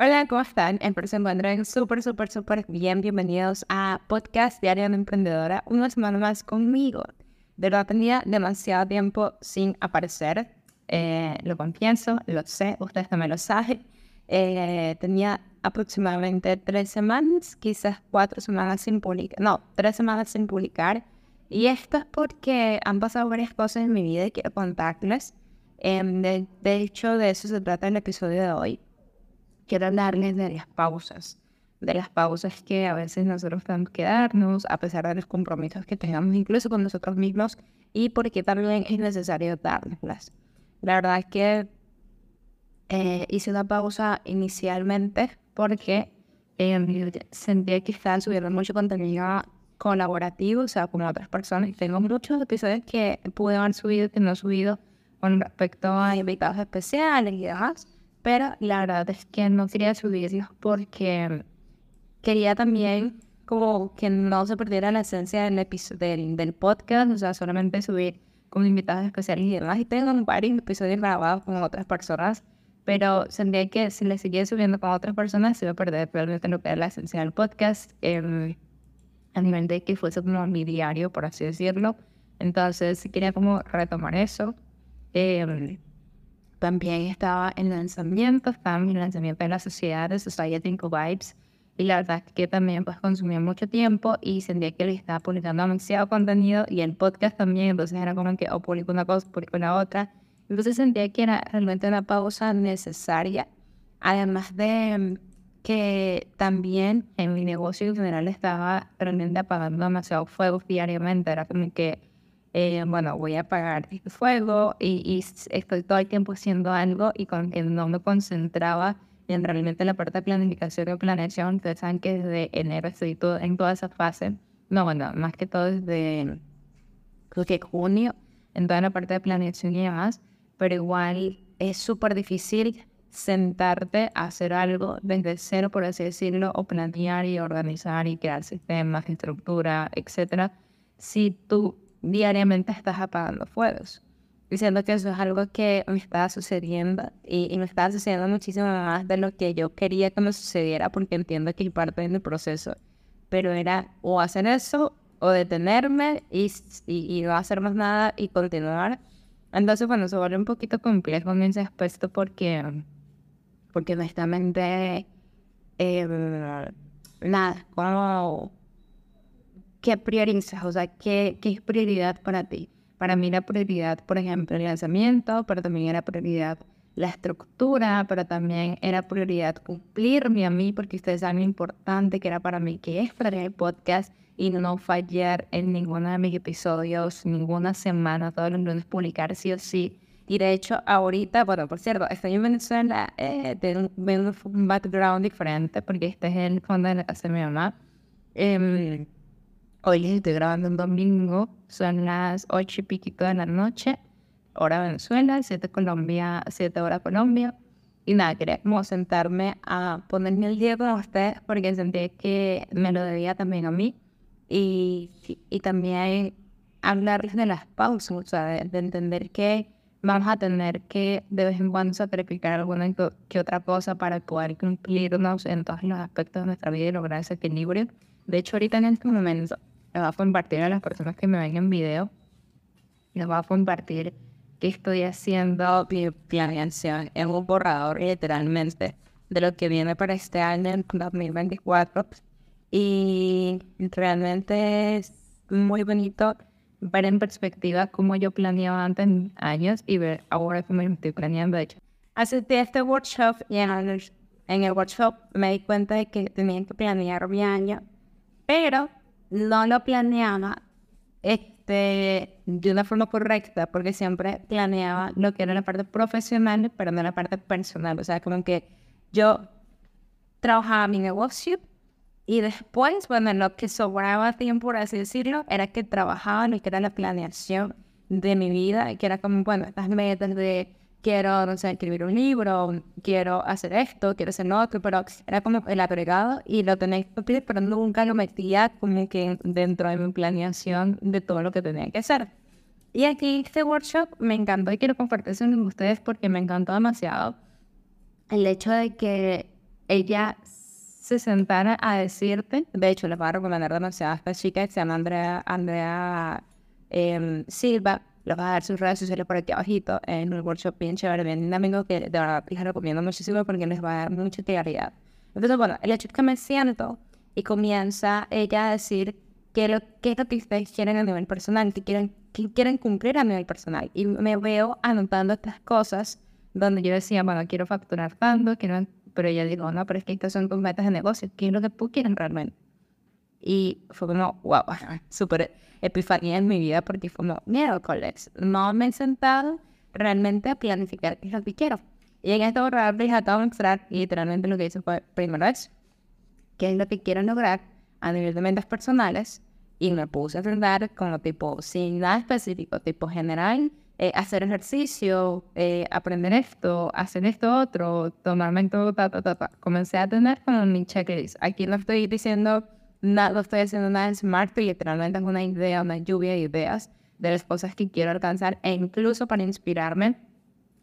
Hola, ¿cómo están? Espero se encuentren súper, súper, súper bien. Bienvenidos a Podcast Diario de Emprendedora. Una semana más conmigo. De verdad tenía demasiado tiempo sin aparecer. Eh, lo confieso, lo sé, ustedes también lo saben. Eh, tenía aproximadamente tres semanas, quizás cuatro semanas sin publicar. No, tres semanas sin publicar. Y esto es porque han pasado varias cosas en mi vida y quiero contarles. Em, de, de hecho, de eso se trata el episodio de hoy quiero hablarles de las pausas, de las pausas que a veces nosotros tenemos que darnos a pesar de los compromisos que tengamos incluso con nosotros mismos y porque también es necesario darlas. La verdad es que eh, hice una pausa inicialmente porque eh, sentía que estaba subiendo mucho contenido colaborativo, o sea, con otras personas. Tengo muchos episodios que pude haber subido que no he subido con respecto a invitados especiales y demás pero la verdad es que no quería subirlos porque quería también como que no se perdiera la esencia del, del, del podcast, o sea, solamente subir con invitados especiales y demás. Y tengo varios episodios grabados con otras personas, pero sentía que si le seguía subiendo con otras personas se iba a perder realmente lo que era la esencia del podcast, em, a nivel de que fuese como mi diario, por así decirlo. Entonces quería como retomar eso. Eh, también estaba en lanzamiento, estaba en el lanzamiento de la sociedad de Society Vibes y la verdad es que también pues consumía mucho tiempo y sentía que le estaba publicando demasiado contenido y el podcast también, entonces era como que o publico una cosa, publico la otra. Entonces sentía que era realmente una pausa necesaria, además de que también en mi negocio en general estaba realmente apagando demasiado fuego diariamente, era como que eh, bueno, voy a apagar el fuego y, estoy todo el tiempo haciendo algo y con que no me concentraba en realmente la parte de planificación y planeación. Ustedes saben que desde enero estoy todo, en toda esa fase. No, bueno, más que todo desde creo que junio, en toda la parte de planeación y demás, pero igual es súper difícil sentarte a hacer algo desde cero, por así decirlo, o planear y organizar y crear sistemas, estructura, etcétera, si tú diariamente estás apagando fuegos. Diciendo que eso es algo que me estaba sucediendo y, me estaba sucediendo muchísimo más de lo que yo quería que me sucediera porque entiendo que es parte del proceso. Pero era o hacer eso o detenerme y, y, no hacer más nada y continuar. Entonces, bueno, se vuelve un poquito complejo en ese aspecto porque, porque honestamente, eh, nada, como ¿qué priorizas? O sea, ¿qué, ¿qué es prioridad para ti? Para mí la prioridad, por ejemplo, el lanzamiento, pero también era prioridad la estructura, pero también era prioridad cumplirme a mí, porque ustedes saben lo importante que era para mí, que es para el podcast y no fallar en ninguno de mis episodios, ninguna semana, todos los lunes publicar sí o sí. Y de hecho, ahorita, bueno, por cierto, estoy en Venezuela, eh, tengo un background diferente, porque este es el fondo de la casa de mi mamá. Eh, Hoy les estoy grabando un domingo, son las ocho y piquito de la noche, hora Venezuela, siete Colombia, siete hora Colombia. Y nada, quería como sentarme a ponerme el día con ustedes porque sentí que me lo debía también a mí. Y, y también hablarles de las pausas, o sea, de, entender que vamos a tener que de vez en cuando sacrificar alguna que otra cosa para poder cumplirnos en todos los aspectos de nuestra vida y lograr ese equilibrio. De hecho, ahorita en este momento les voy a compartir a las personas que me ven en video, les voy a compartir que estoy haciendo mi planeación en un borrador literalmente de lo que viene para este año en 2024 y realmente es muy bonito ver en perspectiva cómo yo planeaba antes años y ver ahora cómo estoy planeando de hecho. Asistí este workshop y en el, en el workshop me di cuenta de que tenía que planear mi año, pero no lo planeaba este, de una forma correcta, porque siempre planeaba lo que era la parte profesional, pero no la parte personal. O sea, como que yo trabajaba mi negocio y después, bueno, lo que sobraba tiempo, por así decirlo, era que trabajaba lo que era la planeación de mi vida, que era como, bueno, estas metas de quiero, no sé, escribir un libro, quiero hacer esto, quiero hacer otro, pero era como el agregado y lo tenéis pero nunca lo metía como que dentro de mi planeación de todo lo que tenía que hacer. Y aquí este workshop me encantó y quiero compartirlo con ustedes porque me encantó demasiado el hecho de que ella se sentara a decirte, de hecho les voy a recomendar demasiado a esta chica que se llama Andrea, Andrea eh, Silva, les voy a dar sus redes sociales por aquí abajito, en un workshop bien chévere, bien dinámico, que de verdad les recomiendo muchísimo porque les va a dar mucha claridad. Entonces, bueno, el hecho es que me siento y comienza ella a decir qué, qué es lo que ustedes quieren a nivel personal, qué quieren, qué quieren cumplir a nivel personal. Y me veo anotando estas cosas donde yo decía, bueno, quiero facturar tanto, quiero... pero ella dijo, no, pero es que estas son tus metas de negocio, ¿qué es lo que tú quieres realmente? Y fue como, wow, súper epifanía en mi vida porque fue como, miércoles, no me he sentado realmente a planificar qué es lo que quiero. Y en esta borrador les acabo de mostrar y literalmente lo que hice fue, primero es, qué es lo que quiero lograr a nivel de metas personales y me puse a enfrentar como tipo, sin nada específico, tipo general, eh, hacer ejercicio, eh, aprender esto, hacer esto otro, tomarme todo, ta, ta, ta, ta. Comencé a tener como mi checklist. Aquí no estoy diciendo nada, no estoy haciendo nada smart, pero literalmente es una idea, una lluvia de ideas de las cosas que quiero alcanzar e incluso para inspirarme,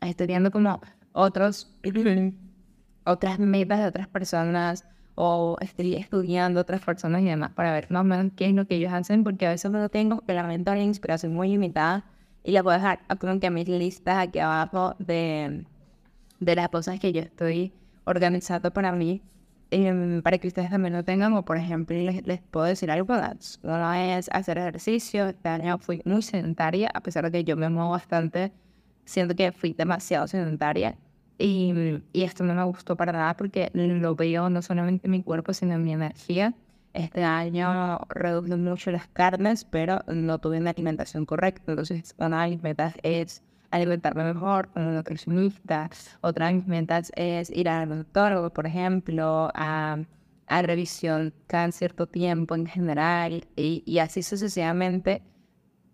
estoy viendo como otros, otras metas de otras personas o estoy estudiando otras personas y demás para ver más o menos qué es lo que ellos hacen, porque a veces no tengo la mente la inspiración muy limitada y la voy a dejar como que mis listas aquí abajo de, de las cosas que yo estoy organizando para mí, em, para que ustedes también lo tengan, o por ejemplo les, les puedo decir algo, no es hacer ejercicio, este año fui muy sedentaria, a pesar de que yo me muevo bastante, siento que fui demasiado sedentaria, y, y esto no me gustó para nada porque lo veo no solamente en mi cuerpo, sino en mi energía, este año reduje mucho las carnes, pero no tuve una alimentación correcta. Entonces, una de mis metas es alimentarme mejor con nutricionista. Otra de mis metas es ir al doctor, por ejemplo, a, a revisión cada cierto tiempo en general y, y así sucesivamente.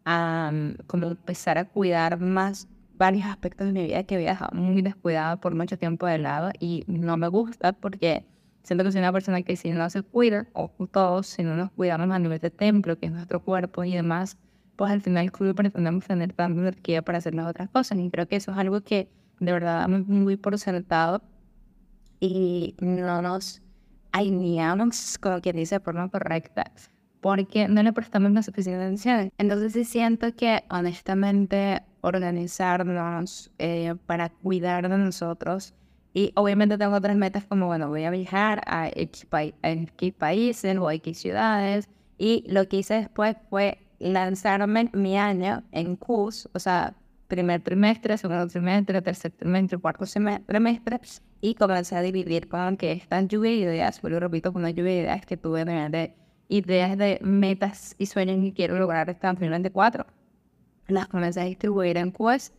a como empezar a cuidar más varios aspectos de mi vida que había dejado muy descuidado por mucho tiempo de lado y no me gusta porque Siento que soy una persona que si no se cuida, o todos, si no nos cuidamos a nivel de templo, que es nuestro cuerpo y demás, pues al final club pretendemos tener tanta energía para hacer las otras cosas. Y creo que eso es algo que de verdad damos muy por sentado y no nos alineamos con quien dice de forma correcta porque no le prestamos la suficiente atención. Entonces sí siento que honestamente organizarnos eh, para cuidar de nosotros y obviamente tengo otras metas como, bueno, voy a viajar a X, países o X ciudades. Y lo que hice después fue lanzarme mi año en CUS, o sea, primer trimestre, segundo trimestre, tercer trimestre, cuarto trimestre, y comencé a dividir con que estas lluvia de ideas, pero repito, con una lluvia de ideas que tuve de ideas de metas y sueños que quiero lograr este 2024. Las comencé a distribuir en CUS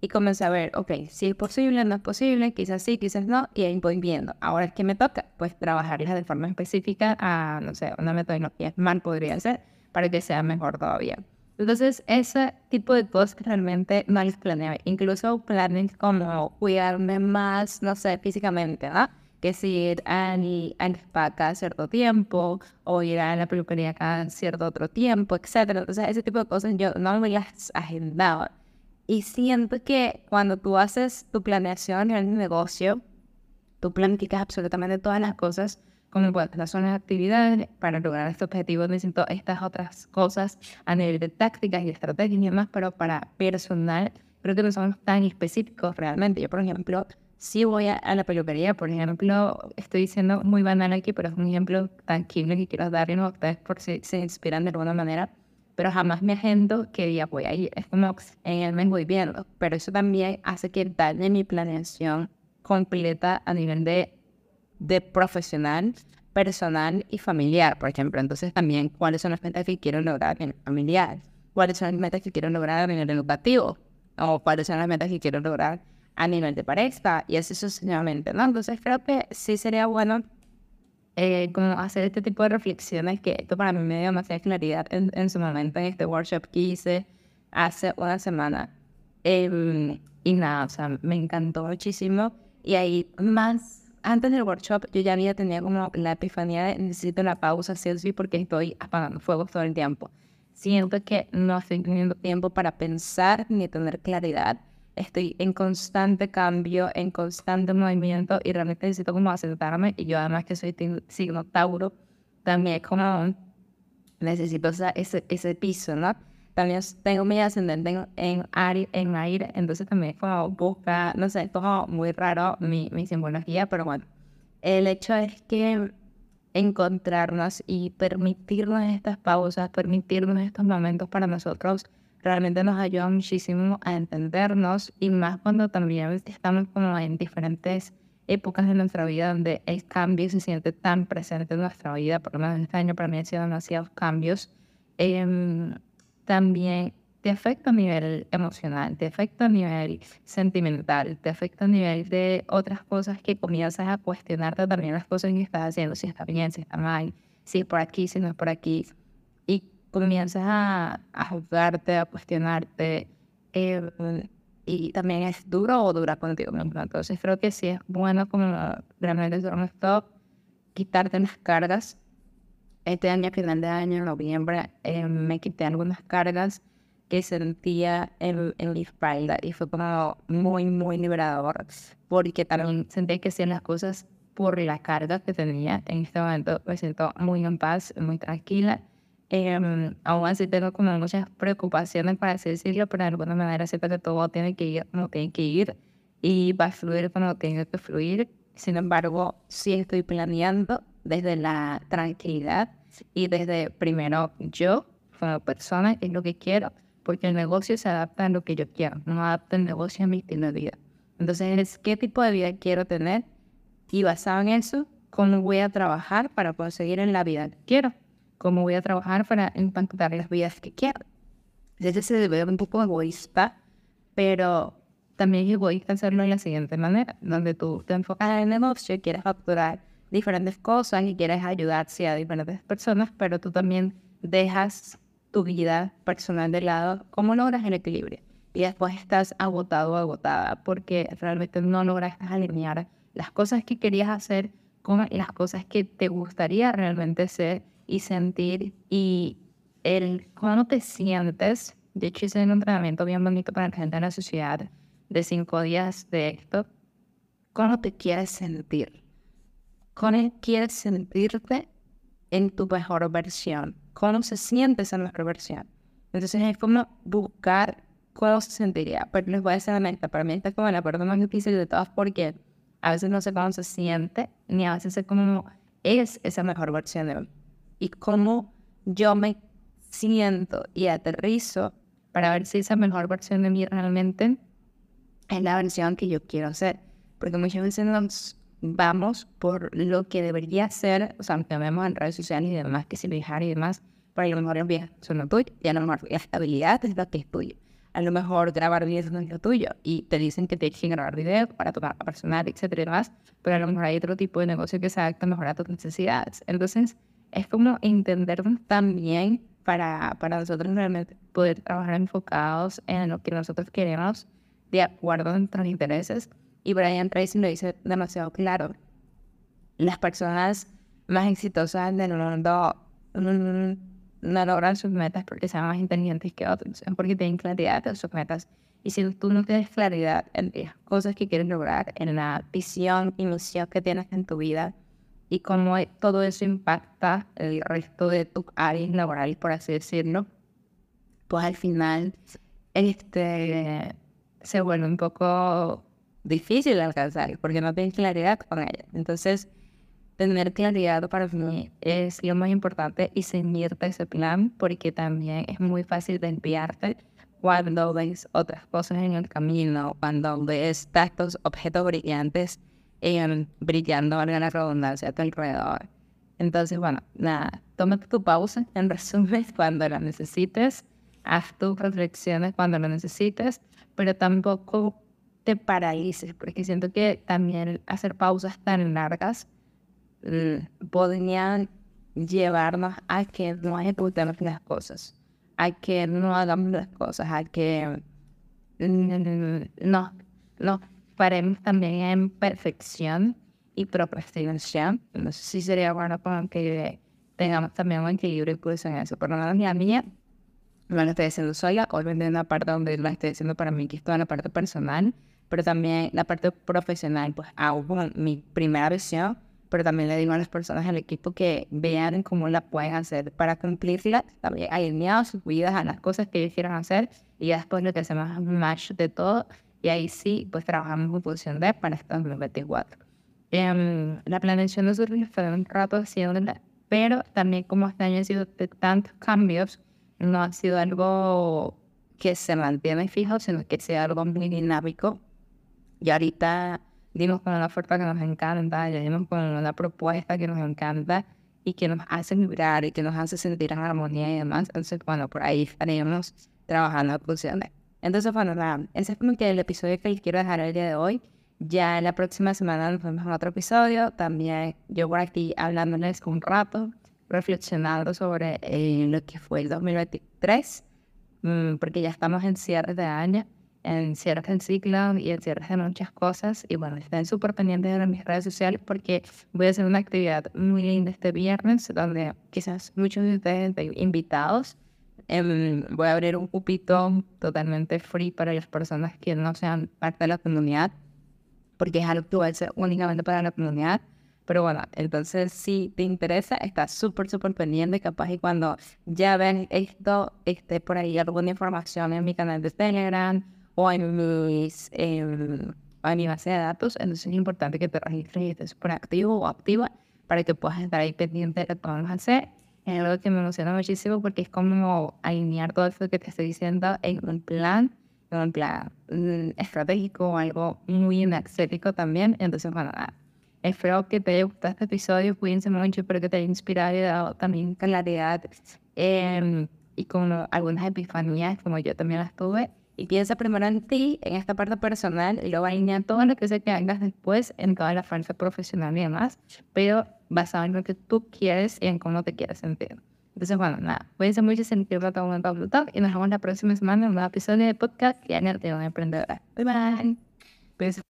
y comencé a ver, ok, si es posible, no es posible, quizás sí, quizás no, y ahí voy viendo. Ahora que me toca, pues trabajarlas de forma específica a, no sé, una metodología mal podría ser para que sea mejor todavía. Entonces, ese tipo de cosas realmente no las planeaba. Incluso planes como cuidarme más, no sé, físicamente, ¿no? Que si ir al, al spa cada cierto tiempo o ir a la peluquería cada cierto otro tiempo, etc. Entonces, ese tipo de cosas yo no me las agendaba y siento que cuando tú haces tu planeación en el negocio, tú planificas absolutamente todas las cosas, como las son las actividades para lograr este objetivo. Necesito estas otras cosas a nivel de tácticas y estrategias y demás, pero para personal creo que no son tan específicos realmente. Yo, por ejemplo, si voy a, la peluquería, por ejemplo, estoy diciendo muy banal aquí, pero es un ejemplo tangible que quiero darles a ustedes por si se inspiran de alguna manera pero jamás me agendo qué día voy a ir. Es como en el mes voy viendo, pero eso también hace que dañe mi planeación completa a nivel de, de profesional, personal y familiar, por ejemplo. Entonces también cuáles son las metas que quiero lograr en el familiar, cuáles son las metas que quiero lograr a nivel educativo, o cuáles son las metas que quiero lograr a nivel de pareja, y así sucesivamente, ¿no? Entonces creo que sí sería bueno eh, como hacer este tipo de reflexiones, que esto para mí me dio demasiada claridad en, en su momento en este workshop que hice hace una semana. Em, y nada, o sea, me encantó muchísimo. Y ahí más, antes del workshop, yo ya había tenido como la epifanía de necesito una pausa, sí o sí, porque estoy apagando fuegos todo el tiempo. Siento que no estoy teniendo tiempo para pensar ni tener claridad estoy en constante cambio, en constante movimiento y realmente necesito como asentarme y yo además que soy signo Tauro, también como necesito ese, ese piso, ¿no? También tengo mi ascendente en, en, aire, en aire, entonces también como busca, no sé, como muy raro mi, mi simbología, pero bueno, el hecho es que encontrarnos y permitirnos estas pausas, permitirnos estos momentos para nosotros, realmente nos ayuda muchísimo a entendernos y más cuando también estamos como en diferentes épocas de nuestra vida donde el cambio se siente tan presente en nuestra vida, por lo menos este año para mí han sido demasiados cambios, eh, también te afecta a nivel emocional, te afecta a nivel sentimental, te afecta a nivel de otras cosas que comienzas a cuestionarte también las cosas que estás haciendo, si está bien, si está mal, si es por aquí, si no es por aquí. Y comienzas a, a juzgarte, a cuestionarte. Eh, y también es duro o dura contigo mismo. Entonces creo que sí es bueno como realmente hacer un stop, quitarte las cargas. Este año, final de año, noviembre, eh, me quité algunas cargas que sentía en, en mi espalda y fue como muy, muy liberador porque también sentí que hacían las cosas por la carga que tenía. En este momento me siento muy en paz, muy tranquila. Eh, aún así tengo como muchas preocupaciones para así decirlo, pero de alguna manera siento que todo tiene que ir como tiene que ir y va a fluir cuando tiene que fluir. Sin embargo, sí estoy planeando desde la tranquilidad y desde primero yo como persona, es lo que quiero, porque el negocio se adapta a lo que yo quiero, no adapta el negocio a mi estilo de vida. Entonces, ¿qué tipo de vida quiero tener? Y basado en eso, ¿cómo voy a trabajar para conseguir en la vida que quiero? ¿Cómo voy a trabajar para impactar las vidas que quiero? Entonces se debe un poco egoísta, pero también es egoísta hacerlo de la siguiente manera, donde tú te enfocas en el negocio, quieres facturar diferentes cosas y quieres ayudar a diferentes personas, pero tú también dejas tu vida personal de lado, ¿cómo logras el equilibrio? Y después estás agotado o agotada porque realmente no logras alinear las cosas que querías hacer con las cosas que te gustaría realmente ser y sentir y el cómo te sientes. De hecho, hice un entrenamiento bien bonito para la gente en la sociedad de cinco días de esto. ¿Cómo te quieres sentir? ¿Cómo quieres sentirte en tu mejor versión? cómo se siente esa mejor versión. Entonces es como buscar cómo se sentiría. Pero les voy a decir honesta, para mí esta es como la parte más difícil de todas porque a veces no sé cómo se siente, ni a veces sé cómo es esa mejor versión de mí. Y cómo yo me siento y aterrizo para ver si esa mejor versión de mí realmente es la versión que yo quiero ser. Porque muchas veces nos vamos por lo que debería ser, o sea, aunque vemos en redes sociales y demás, que si viajar y demás, pero a lo mejor viajes son lo tuyo, y a lo mejor la estabilidad es lo que es tuyo. A lo mejor grabar videos no es lo tuyo, y te dicen que tienes que grabar videos para tu marca personal, etcétera y demás, pero a lo mejor hay otro tipo de negocio que se adapta mejor a tus necesidades. Entonces, es como entendernos también para, para nosotros realmente poder trabajar enfocados en lo que nosotros queremos de acuerdo a nuestros intereses y Brian Tracy lo dice demasiado claro. Las personas más exitosas del mundo no logran sus metas porque sean más inteligentes que otros, porque tienen claridad de sus metas. Y si tú no tienes claridad en las cosas que quieres lograr, en la visión y misión que tienes en tu vida, y cómo todo eso impacta el resto de tu áreas laborales, por así decirlo, pues al final este, se vuelve un poco difícil alcanzar porque no tienes claridad con ella. Entonces, tener claridad para mí es lo más importante y seguirte ese plan porque también es muy fácil desviarte cuando ves otras cosas en el camino, cuando ves estos objetos brillantes eh, brillando, valga la redundancia, a tu alrededor. Entonces, bueno, nada, tómate tu pausa, en resumen, cuando la necesites, haz tus reflexiones cuando lo necesites, pero tampoco te paralices, porque siento que también hacer pausas tan largas podrían llevarnos a que no ejecutemos las cosas, a que no hagamos las cosas, a que mm, no, no paremos también en perfección y procrastinación. No sé si sería bueno para que tengamos también un equilibrio incluso en eso. Por lo menos la mía no lo estoy haciendo sola, obviamente en una parte donde lo estoy haciendo para mí, que es toda la parte personal, pero también la parte profesional, pues hago mi primera visión, pero también le digo a las personas del equipo que vean cómo la pueden hacer para cumplirla, también alineados sus vidas a las cosas que ellos quieran hacer, y después lo que hacemos es un match de todo, y ahí sí, pues trabajamos en función de para este 2024. Eh, la planeación de surgió fue un rato haciéndola, pero también como este año ha sido de tantos cambios, no ha sido algo que se mantiene fijo, sino que sea algo muy dinámico. Y ahorita dimos con una oferta que nos encanta, ya dimos con una propuesta que nos encanta y que nos hace vibrar y que nos hace sentir en armonía y demás. Entonces, bueno, por ahí estaremos trabajando funciones. Entonces, bueno, nada, ese es como que el episodio que les quiero dejar el día de hoy. Ya la próxima semana nos vemos en otro episodio. También yo por aquí hablándoles un rato reflexionando sobre eh, lo que fue el 2023, mm, porque ya estamos en cierre de año, en cierre del ciclo y en cierre de muchas cosas. Y bueno, estén súper pendientes de mis redes sociales porque voy a hacer una actividad muy linda este viernes, donde quizás muchos de ustedes estén invitados. Em, voy a abrir un cupito totalmente free para las personas que no sean parte de la comunidad, porque es algo que va a ser únicamente para la comunidad. Pero bueno, entonces si te interesa, está súper, súper pendiente. Capaz y cuando ya ven esto, esté por ahí alguna información en mi canal de Telegram o en, mis, en mi base de datos. Entonces es importante que te registres y estés súper activo o activa para que puedas estar ahí pendiente de lo que vamos a hacer. Es algo que me emociona muchísimo porque es como alinear todo esto que te estoy diciendo en un plan, en un plan mm, estratégico, algo muy energético también. Entonces, bueno, nada Espero que te haya gustado este episodio. Cuídense mucho. Espero que te haya inspirado y dado también claridad eh, y con algunas epifanías, como yo también las tuve. Y piensa primero en ti, en esta parte personal, y luego alinea todo lo que sea que hagas después en toda la fuerza profesional y demás, pero basado en lo que tú quieres y en cómo te quieres sentir. Entonces, bueno, nada, cuídense mucho, sentirlo todo un Talk y nos vemos la próxima semana en un nuevo episodio de podcast que de una emprendedora. Bye bye.